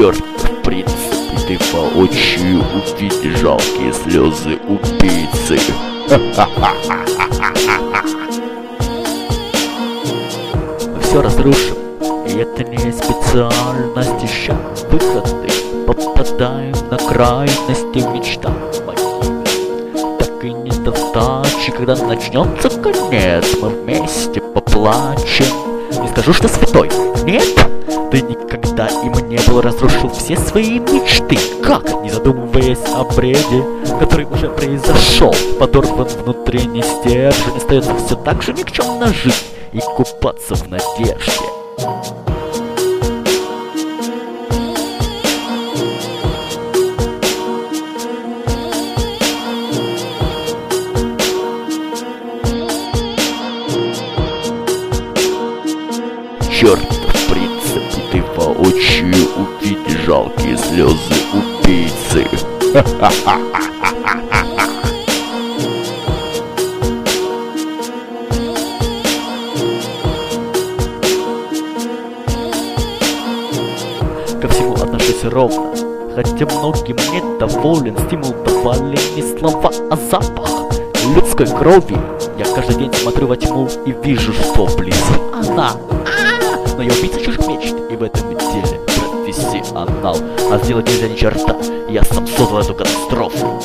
Черт, в принципе, ты воочию увидишь жалкие слезы убийцы. Все разрушим, и это не специальность ища выходы. Попадаем на крайности моих. Так и недостачи, когда начнется конец, мы вместе поплачем. Не скажу, что святой, нет, ты никогда им не был, разрушил все свои мечты. Как, не задумываясь о бреде, который уже произошел, подорван внутренний стержень, остается все так же никчемно жить и купаться в надежде. Черт, жалкие слезы убийцы. Ко всему отношусь ровно, хотя многим недоволен, стимул давали не слова, а запах людской крови. Я каждый день смотрю во тьму и вижу, что вблизи она. А-а-а! Но я убийца чужих мечт, и в этом деле профессионал. А сделать нельзя ни черта, я сам создал эту катастрофу.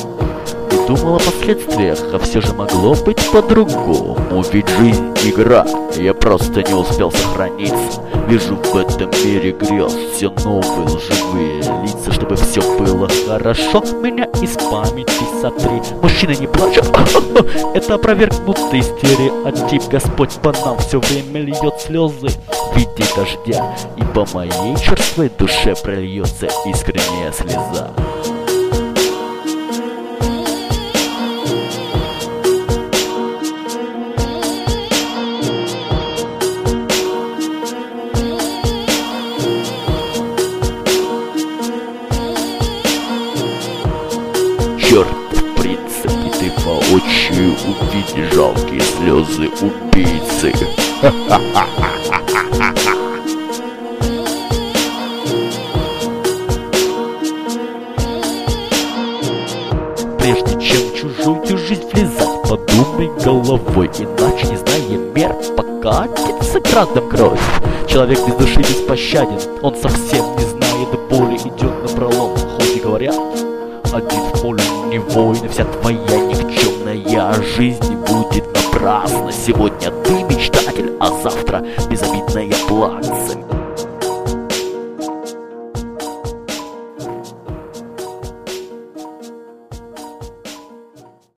Думал о последствиях, а все же могло быть по-другому. Ведь жизнь игра, я просто не успел сохраниться. Вижу в этом мире грез все новые лживые лица, чтобы все было хорошо. Меня из памяти сотри. Мужчина не плачет, это опровергнутый стереотип. Господь по нам все время льет слезы в виде дождя, и по моей черствой душе прольется искренняя слеза. Черт, в принципе, ты воочию увидишь жалкие слезы убийцы. Прежде чем чужую жизнь влезать, подумай головой, иначе не зная мер, покатится градом кровь. Человек без души беспощаден, он совсем не знает боли, идет один поле не воин, вся твоя никчемная жизнь будет напрасна. Сегодня ты мечтатель, а завтра безобидная плакса.